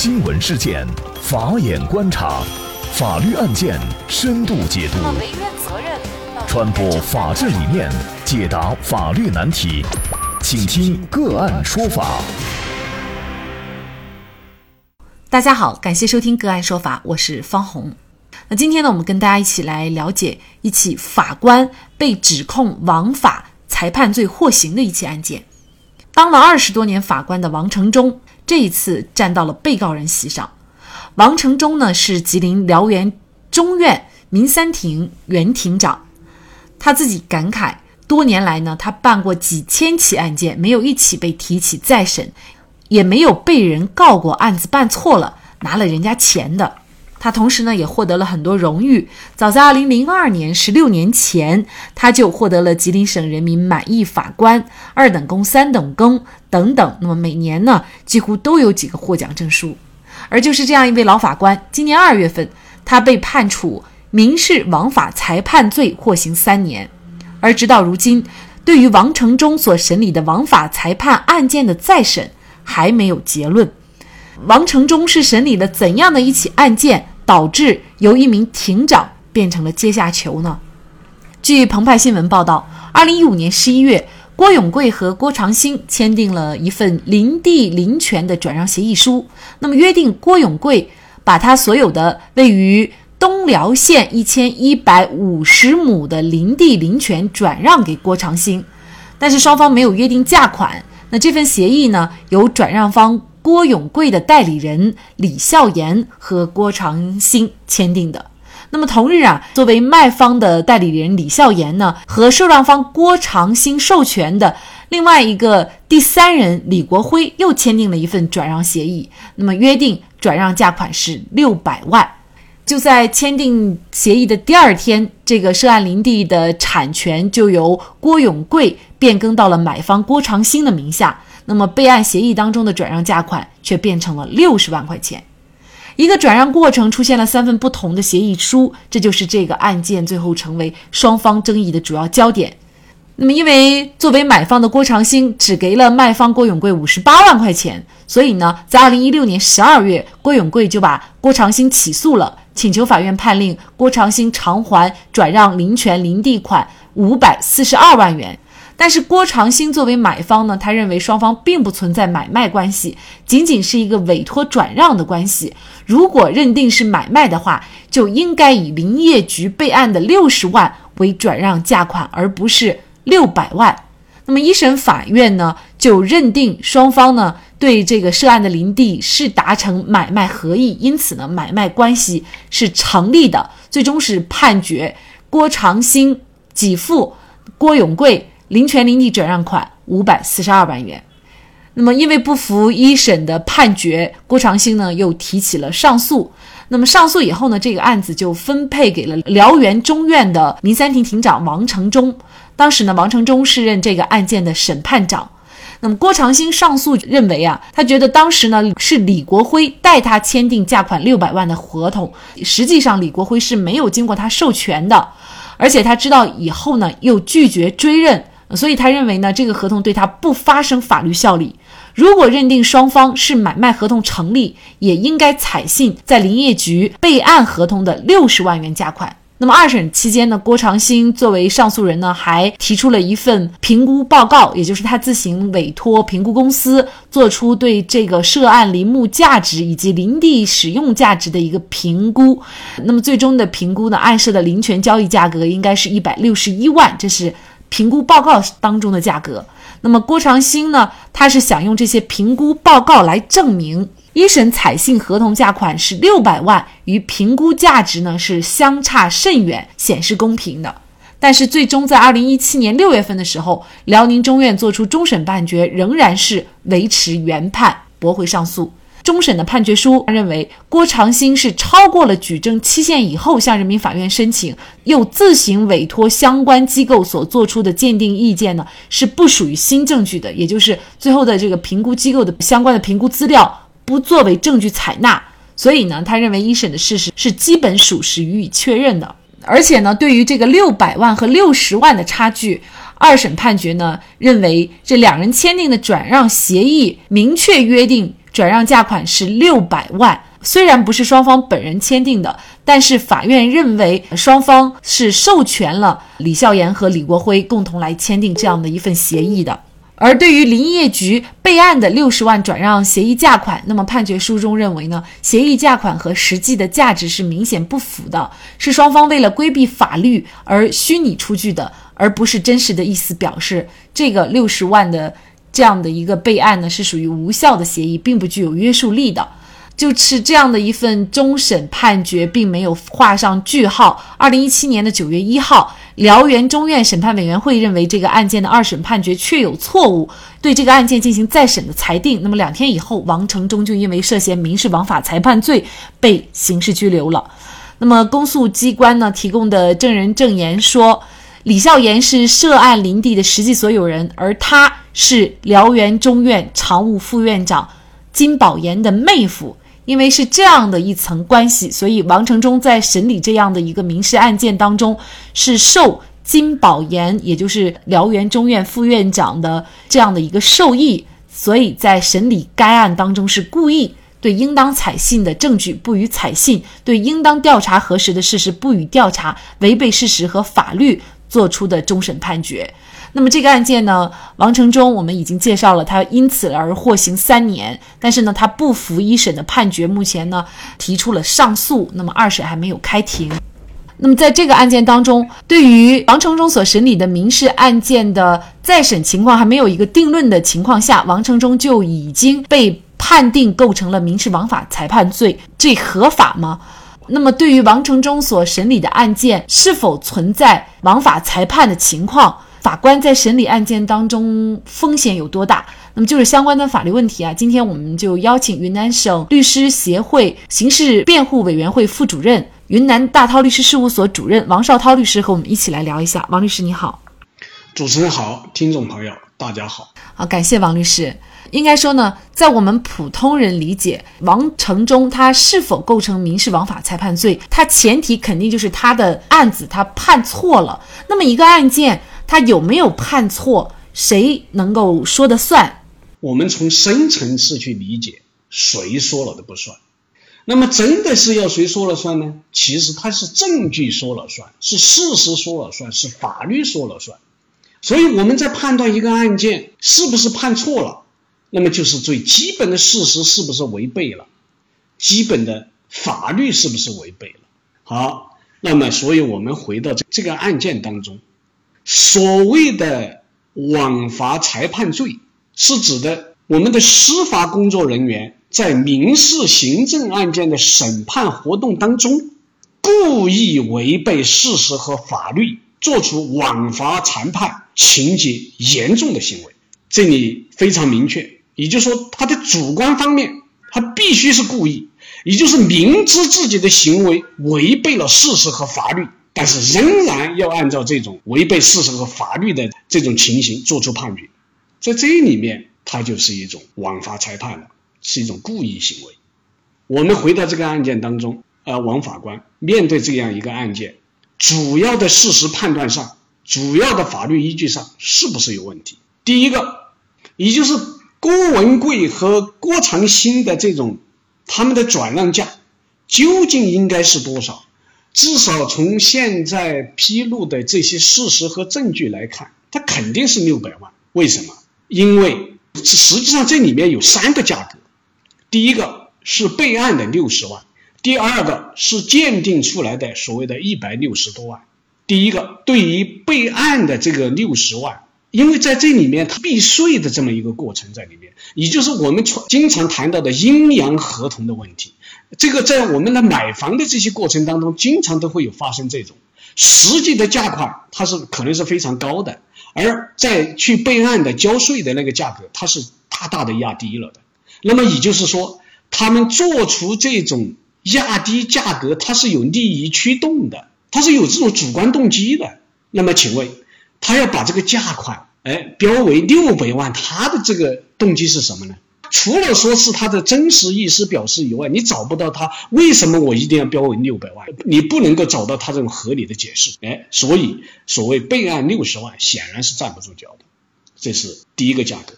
新闻事件，法眼观察，法律案件深度解读，传播法治理念，解答法律难题，请听个案说法。大家好，感谢收听个案说法，我是方红。那今天呢，我们跟大家一起来了解一起法官被指控枉法裁判罪获刑的一起案件。当了二十多年法官的王成忠。这一次站到了被告人席上，王成忠呢是吉林辽源中院民三庭原庭长，他自己感慨，多年来呢，他办过几千起案件，没有一起被提起再审，也没有被人告过案子办错了拿了人家钱的。他同时呢也获得了很多荣誉。早在2002年，十六年前，他就获得了吉林省人民满意法官、二等功、三等功等等。那么每年呢，几乎都有几个获奖证书。而就是这样一位老法官，今年二月份，他被判处民事枉法裁判罪，获刑三年。而直到如今，对于王成忠所审理的枉法裁判案件的再审还没有结论。王成忠是审理了怎样的一起案件，导致由一名庭长变成了阶下囚呢？据澎湃新闻报道，二零一五年十一月，郭永贵和郭长兴签订了一份林地林权的转让协议书。那么约定，郭永贵把他所有的位于东辽县一千一百五十亩的林地林权转让给郭长兴，但是双方没有约定价款。那这份协议呢，由转让方。郭永贵的代理人李孝言和郭长兴签订的。那么同日啊，作为卖方的代理人李孝言呢，和受让方郭长兴授权的另外一个第三人李国辉又签订了一份转让协议。那么约定转让价款是六百万。就在签订协议的第二天，这个涉案林地的产权就由郭永贵变更到了买方郭长兴的名下。那么备案协议当中的转让价款却变成了六十万块钱，一个转让过程出现了三份不同的协议书，这就是这个案件最后成为双方争议的主要焦点。那么，因为作为买方的郭长兴只给了卖方郭永贵五十八万块钱，所以呢，在二零一六年十二月，郭永贵就把郭长兴起诉了，请求法院判令郭长兴偿还转让林权林地款五百四十二万元。但是郭长兴作为买方呢，他认为双方并不存在买卖关系，仅仅是一个委托转让的关系。如果认定是买卖的话，就应该以林业局备案的六十万为转让价款，而不是六百万。那么一审法院呢，就认定双方呢对这个涉案的林地是达成买卖合意，因此呢买卖关系是成立的，最终是判决郭长兴给付郭永贵。林权林地转让款五百四十二万元。那么，因为不服一审的判决，郭长兴呢又提起了上诉。那么上诉以后呢，这个案子就分配给了辽源中院的民三庭庭长王成忠。当时呢，王成忠是任这个案件的审判长。那么郭长兴上诉认为啊，他觉得当时呢是李国辉代他签订价款六百万的合同，实际上李国辉是没有经过他授权的，而且他知道以后呢又拒绝追认。所以他认为呢，这个合同对他不发生法律效力。如果认定双方是买卖合同成立，也应该采信在林业局备案合同的六十万元价款。那么二审期间呢，郭长兴作为上诉人呢，还提出了一份评估报告，也就是他自行委托评估公司做出对这个涉案林木价值以及林地使用价值的一个评估。那么最终的评估呢，暗示的林权交易价格应该是一百六十一万，这是。评估报告当中的价格，那么郭长兴呢？他是想用这些评估报告来证明一审采信合同价款是六百万，与评估价值呢是相差甚远，显示公平的。但是最终在二零一七年六月份的时候，辽宁中院作出终审判决，仍然是维持原判，驳回上诉。终审的判决书认为，郭长兴是超过了举证期限以后向人民法院申请，又自行委托相关机构所做出的鉴定意见呢，是不属于新证据的，也就是最后的这个评估机构的相关的评估资料不作为证据采纳。所以呢，他认为一审的事实是基本属实予以确认的。而且呢，对于这个六百万和六十万的差距，二审判决呢认为这两人签订的转让协议明确约定。转让价款是六百万。虽然不是双方本人签订的，但是法院认为双方是授权了李孝言和李国辉共同来签订这样的一份协议的。而对于林业局备案的六十万转让协议价款，那么判决书中认为呢，协议价款和实际的价值是明显不符的，是双方为了规避法律而虚拟出具的，而不是真实的意思表示。这个六十万的这样的一个备案呢，是属于无效的协议，并不具有约束力的。就是这样的一份终审判决，并没有画上句号。二零一七年的九月一号，辽源中院审判委员会认为这个案件的二审判决确有错误，对这个案件进行再审的裁定。那么两天以后，王成忠就因为涉嫌民事枉法裁判罪被刑事拘留了。那么公诉机关呢提供的证人证言说，李孝言是涉案林地的实际所有人，而他是辽源中院常务副院长金宝岩的妹夫。因为是这样的一层关系，所以王成忠在审理这样的一个民事案件当中，是受金宝岩，也就是辽源中院副院长的这样的一个授意，所以在审理该案当中是故意对应当采信的证据不予采信，对应当调查核实的事实不予调查，违背事实和法律作出的终审判决。那么这个案件呢，王成忠我们已经介绍了，他因此而获刑三年，但是呢，他不服一审的判决，目前呢提出了上诉，那么二审还没有开庭。那么在这个案件当中，对于王成忠所审理的民事案件的再审情况还没有一个定论的情况下，王成忠就已经被判定构成了民事枉法裁判罪，这合法吗？那么对于王成忠所审理的案件是否存在枉法裁判的情况？法官在审理案件当中风险有多大？那么就是相关的法律问题啊。今天我们就邀请云南省律师协会刑事辩护委员会副主任、云南大韬律师事务所主任王绍涛律师和我们一起来聊一下。王律师你好，主持人好，听众朋友大家好。好，感谢王律师。应该说呢，在我们普通人理解，王成忠他是否构成民事枉法裁判罪，他前提肯定就是他的案子他判错了。那么一个案件。他有没有判错？谁能够说的算？我们从深层次去理解，谁说了都不算。那么真的是要谁说了算呢？其实他是证据说了算，是事实说了算，是法律说了算。所以我们在判断一个案件是不是判错了，那么就是最基本的事实是不是违背了，基本的法律是不是违背了。好，那么所以我们回到这这个案件当中。所谓的枉法裁判罪，是指的我们的司法工作人员在民事行政案件的审判活动当中，故意违背事实和法律，做出枉法裁判情节严重的行为。这里非常明确，也就是说，他的主观方面，他必须是故意，也就是明知自己的行为违背了事实和法律。但是仍然要按照这种违背事实和法律的这种情形作出判决，在这里面，它就是一种枉法裁判了，是一种故意行为。我们回到这个案件当中，呃，王法官面对这样一个案件，主要的事实判断上，主要的法律依据上是不是有问题？第一个，也就是郭文贵和郭长兴的这种他们的转让价究竟应该是多少？至少从现在披露的这些事实和证据来看，它肯定是六百万。为什么？因为实际上这里面有三个价格：第一个是备案的六十万，第二个是鉴定出来的所谓的一百六十多万。第一个对于备案的这个六十万。因为在这里面，它避税的这么一个过程在里面，也就是我们常经常谈到的阴阳合同的问题。这个在我们的买房的这些过程当中，经常都会有发生这种实际的价款，它是可能是非常高的，而在去备案的交税的那个价格，它是大大的压低了的。那么也就是说，他们做出这种压低价格，它是有利益驱动的，它是有这种主观动机的。那么请问？他要把这个价款，哎，标为六百万，他的这个动机是什么呢？除了说是他的真实意思表示以外，你找不到他为什么我一定要标为六百万，你不能够找到他这种合理的解释，哎，所以所谓备案六十万显然是站不住脚的，这是第一个价格。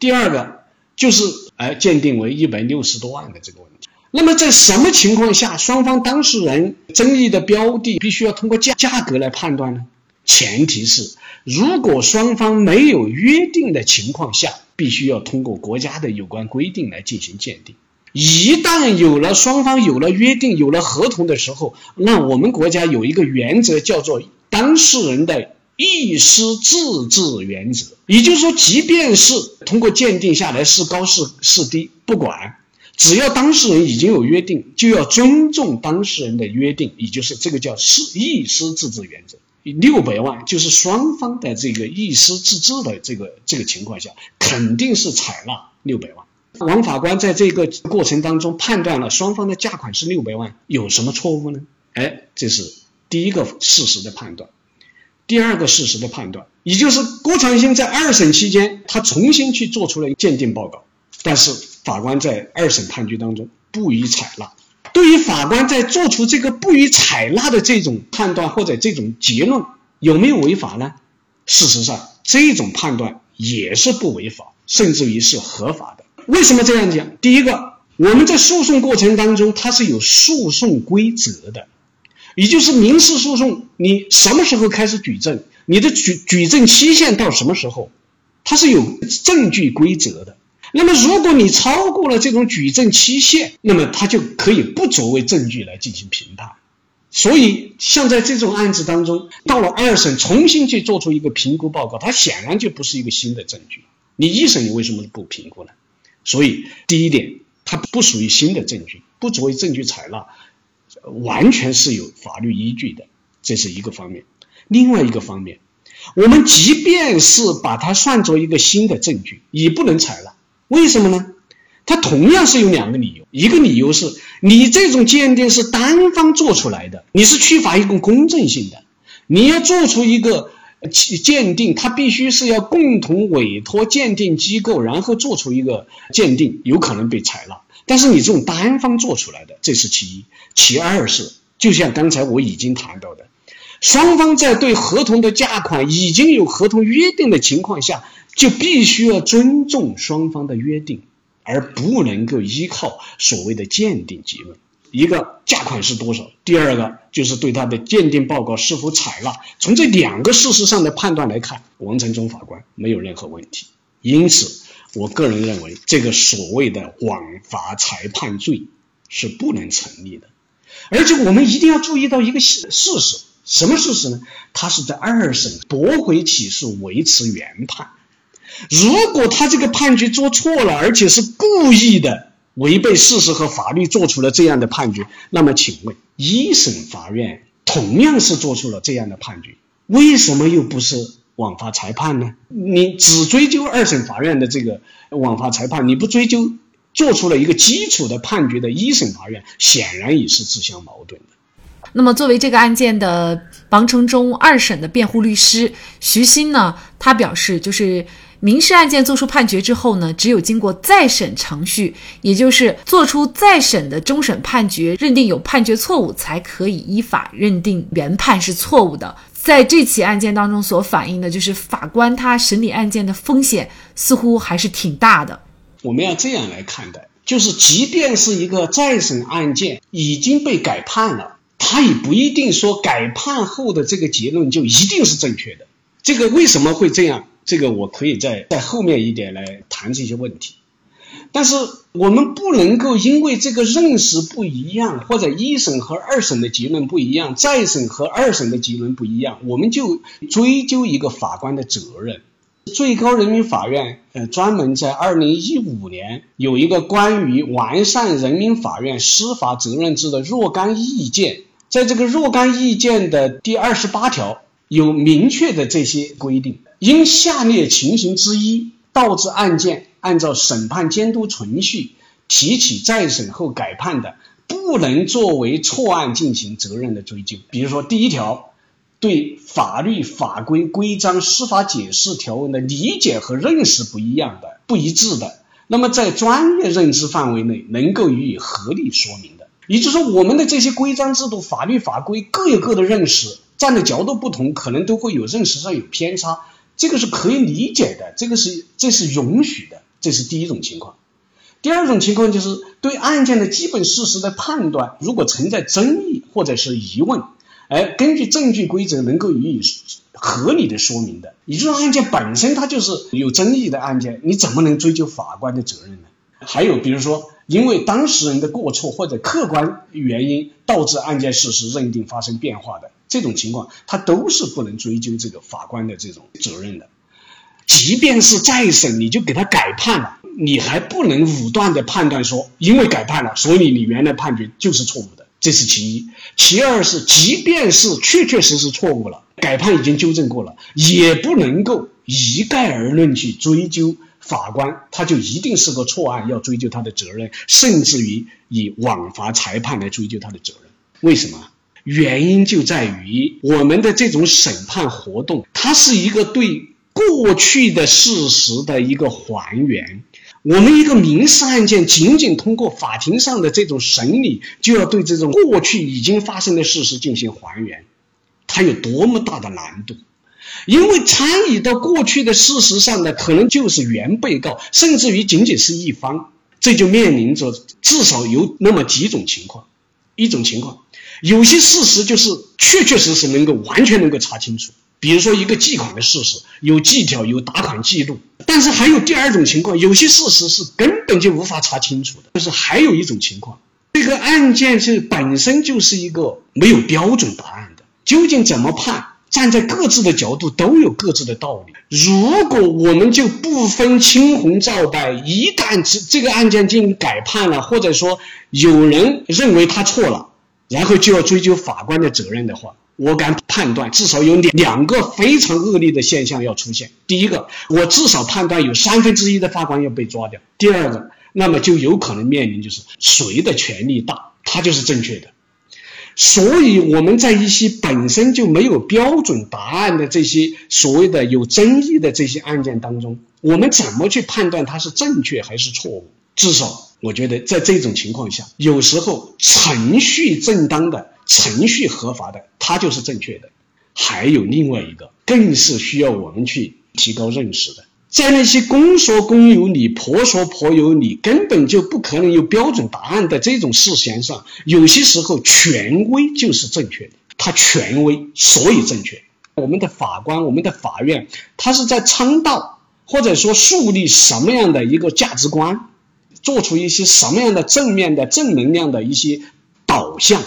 第二个，就是哎鉴定为一百六十多万的这个问题。那么在什么情况下，双方当事人争议的标的必须要通过价价格来判断呢？前提是，如果双方没有约定的情况下，必须要通过国家的有关规定来进行鉴定。一旦有了双方有了约定、有了合同的时候，那我们国家有一个原则叫做当事人的意思自治原则。也就是说，即便是通过鉴定下来是高是是低，不管，只要当事人已经有约定，就要尊重当事人的约定，也就是这个叫是意思自治原则。六百万就是双方的这个意思自治的这个这个情况下，肯定是采纳六百万。王法官在这个过程当中判断了双方的价款是六百万，有什么错误呢？哎，这是第一个事实的判断。第二个事实的判断，也就是郭长兴在二审期间，他重新去做出了鉴定报告，但是法官在二审判决当中不予采纳。对于法官在做出这个不予采纳的这种判断或者这种结论，有没有违法呢？事实上，这种判断也是不违法，甚至于是合法的。为什么这样讲？第一个，我们在诉讼过程当中，它是有诉讼规则的，也就是民事诉讼，你什么时候开始举证，你的举举证期限到什么时候，它是有证据规则的。那么，如果你超过了这种举证期限，那么他就可以不作为证据来进行评判。所以，像在这种案子当中，到了二审重新去做出一个评估报告，它显然就不是一个新的证据。你一审你为什么不评估呢？所以，第一点，它不属于新的证据，不作为证据采纳，完全是有法律依据的，这是一个方面。另外一个方面，我们即便是把它算作一个新的证据，也不能采纳。为什么呢？它同样是有两个理由，一个理由是你这种鉴定是单方做出来的，你是缺乏一个公正性的。你要做出一个鉴定，它必须是要共同委托鉴定机构，然后做出一个鉴定，有可能被采纳。但是你这种单方做出来的，这是其一。其二是，就像刚才我已经谈到的，双方在对合同的价款已经有合同约定的情况下。就必须要尊重双方的约定，而不能够依靠所谓的鉴定结论。一个价款是多少？第二个就是对他的鉴定报告是否采纳。从这两个事实上的判断来看，王承忠法官没有任何问题。因此，我个人认为这个所谓的枉法裁判罪是不能成立的。而且我们一定要注意到一个事事实，什么事实呢？他是在二审驳回起诉，维持原判。如果他这个判决做错了，而且是故意的违背事实和法律做出了这样的判决，那么请问一审法院同样是做出了这样的判决，为什么又不是枉法裁判呢？你只追究二审法院的这个枉法裁判，你不追究做出了一个基础的判决的一审法院，显然也是自相矛盾的。那么，作为这个案件的王承忠二审的辩护律师徐鑫呢，他表示就是。民事案件作出判决之后呢，只有经过再审程序，也就是做出再审的终审判决，认定有判决错误，才可以依法认定原判是错误的。在这起案件当中所反映的，就是法官他审理案件的风险似乎还是挺大的。我们要这样来看待，就是即便是一个再审案件已经被改判了，他也不一定说改判后的这个结论就一定是正确的。这个为什么会这样？这个我可以在在后面一点来谈这些问题，但是我们不能够因为这个认识不一样，或者一审和二审的结论不一样，再审和二审的结论不一样，我们就追究一个法官的责任。最高人民法院呃专门在二零一五年有一个关于完善人民法院司法责任制的若干意见，在这个若干意见的第二十八条有明确的这些规定。因下列情形之一导致案件按照审判监督程序提起再审后改判的，不能作为错案进行责任的追究。比如说，第一条，对法律法规规章、司法解释条文的理解和认识不一样的、不一致的，那么在专业认知范围内能够予以合理说明的。也就是说，我们的这些规章制度、法律法规各有各的认识，站的角度不同，可能都会有认识上有偏差。这个是可以理解的，这个是这是允许的。这是第一种情况。第二种情况就是对案件的基本事实的判断，如果存在争议或者是疑问，而根据证据规则能够予以合理的说明的，也就是案件本身它就是有争议的案件，你怎么能追究法官的责任呢？还有比如说，因为当事人的过错或者客观原因导致案件事实认定发生变化的这种情况，他都是不能追究这个法官的这种责任的。即便是再审，你就给他改判了，你还不能武断的判断说，因为改判了，所以你原来判决就是错误的，这是其一。其二是，即便是确确实实错误了，改判已经纠正过了，也不能够一概而论去追究法官，他就一定是个错案，要追究他的责任，甚至于以枉法裁判来追究他的责任。为什么？原因就在于我们的这种审判活动，它是一个对。过去的事实的一个还原，我们一个民事案件仅仅通过法庭上的这种审理，就要对这种过去已经发生的事实进行还原，它有多么大的难度？因为参与到过去的事实上的可能就是原被告，甚至于仅仅是一方，这就面临着至少有那么几种情况，一种情况，有些事实就是确确实实能够完全能够查清楚。比如说一个借款的事实，有记条有打款记录，但是还有第二种情况，有些事实是根本就无法查清楚的。就是还有一种情况，这个案件是本身就是一个没有标准答案的，究竟怎么判？站在各自的角度都有各自的道理。如果我们就不分青红皂白，一旦这这个案件进行改判了，或者说有人认为他错了，然后就要追究法官的责任的话。我敢判断，至少有两两个非常恶劣的现象要出现。第一个，我至少判断有三分之一的法官要被抓掉。第二个，那么就有可能面临就是谁的权力大，他就是正确的。所以我们在一些本身就没有标准答案的这些所谓的有争议的这些案件当中，我们怎么去判断它是正确还是错误？至少我觉得在这种情况下，有时候程序正当的。程序合法的，它就是正确的。还有另外一个，更是需要我们去提高认识的，在那些公说公有理，婆说婆有理，根本就不可能有标准答案的这种事情上，有些时候权威就是正确的，它权威所以正确。我们的法官，我们的法院，他是在倡导或者说树立什么样的一个价值观，做出一些什么样的正面的正能量的一些导向。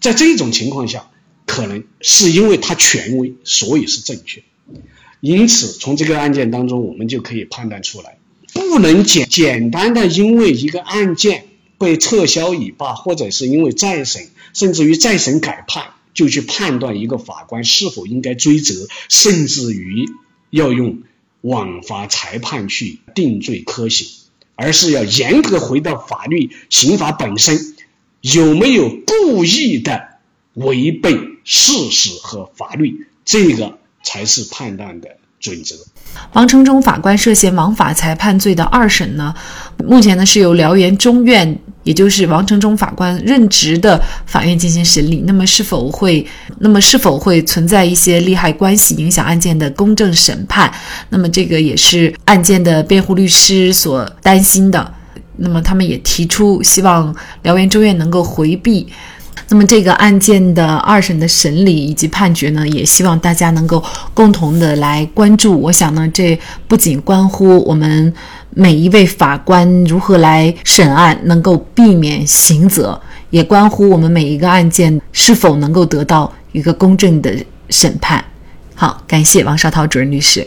在这种情况下，可能是因为他权威，所以是正确。因此，从这个案件当中，我们就可以判断出来，不能简简单的因为一个案件被撤销已罢，或者是因为再审，甚至于再审改判，就去判断一个法官是否应该追责，甚至于要用枉法裁判去定罪科刑，而是要严格回到法律刑法本身。有没有故意的违背事实和法律？这个才是判断的准则。王成忠法官涉嫌枉法裁判罪的二审呢，目前呢是由辽源中院，也就是王成忠法官任职的法院进行审理。那么是否会，那么是否会存在一些利害关系，影响案件的公正审判？那么这个也是案件的辩护律师所担心的。那么他们也提出希望辽源中院能够回避。那么这个案件的二审的审理以及判决呢，也希望大家能够共同的来关注。我想呢，这不仅关乎我们每一位法官如何来审案，能够避免刑责，也关乎我们每一个案件是否能够得到一个公正的审判。好，感谢王绍涛主任律师。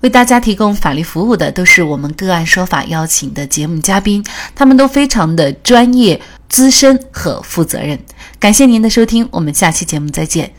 为大家提供法律服务的都是我们个案说法邀请的节目嘉宾，他们都非常的专业、资深和负责任。感谢您的收听，我们下期节目再见。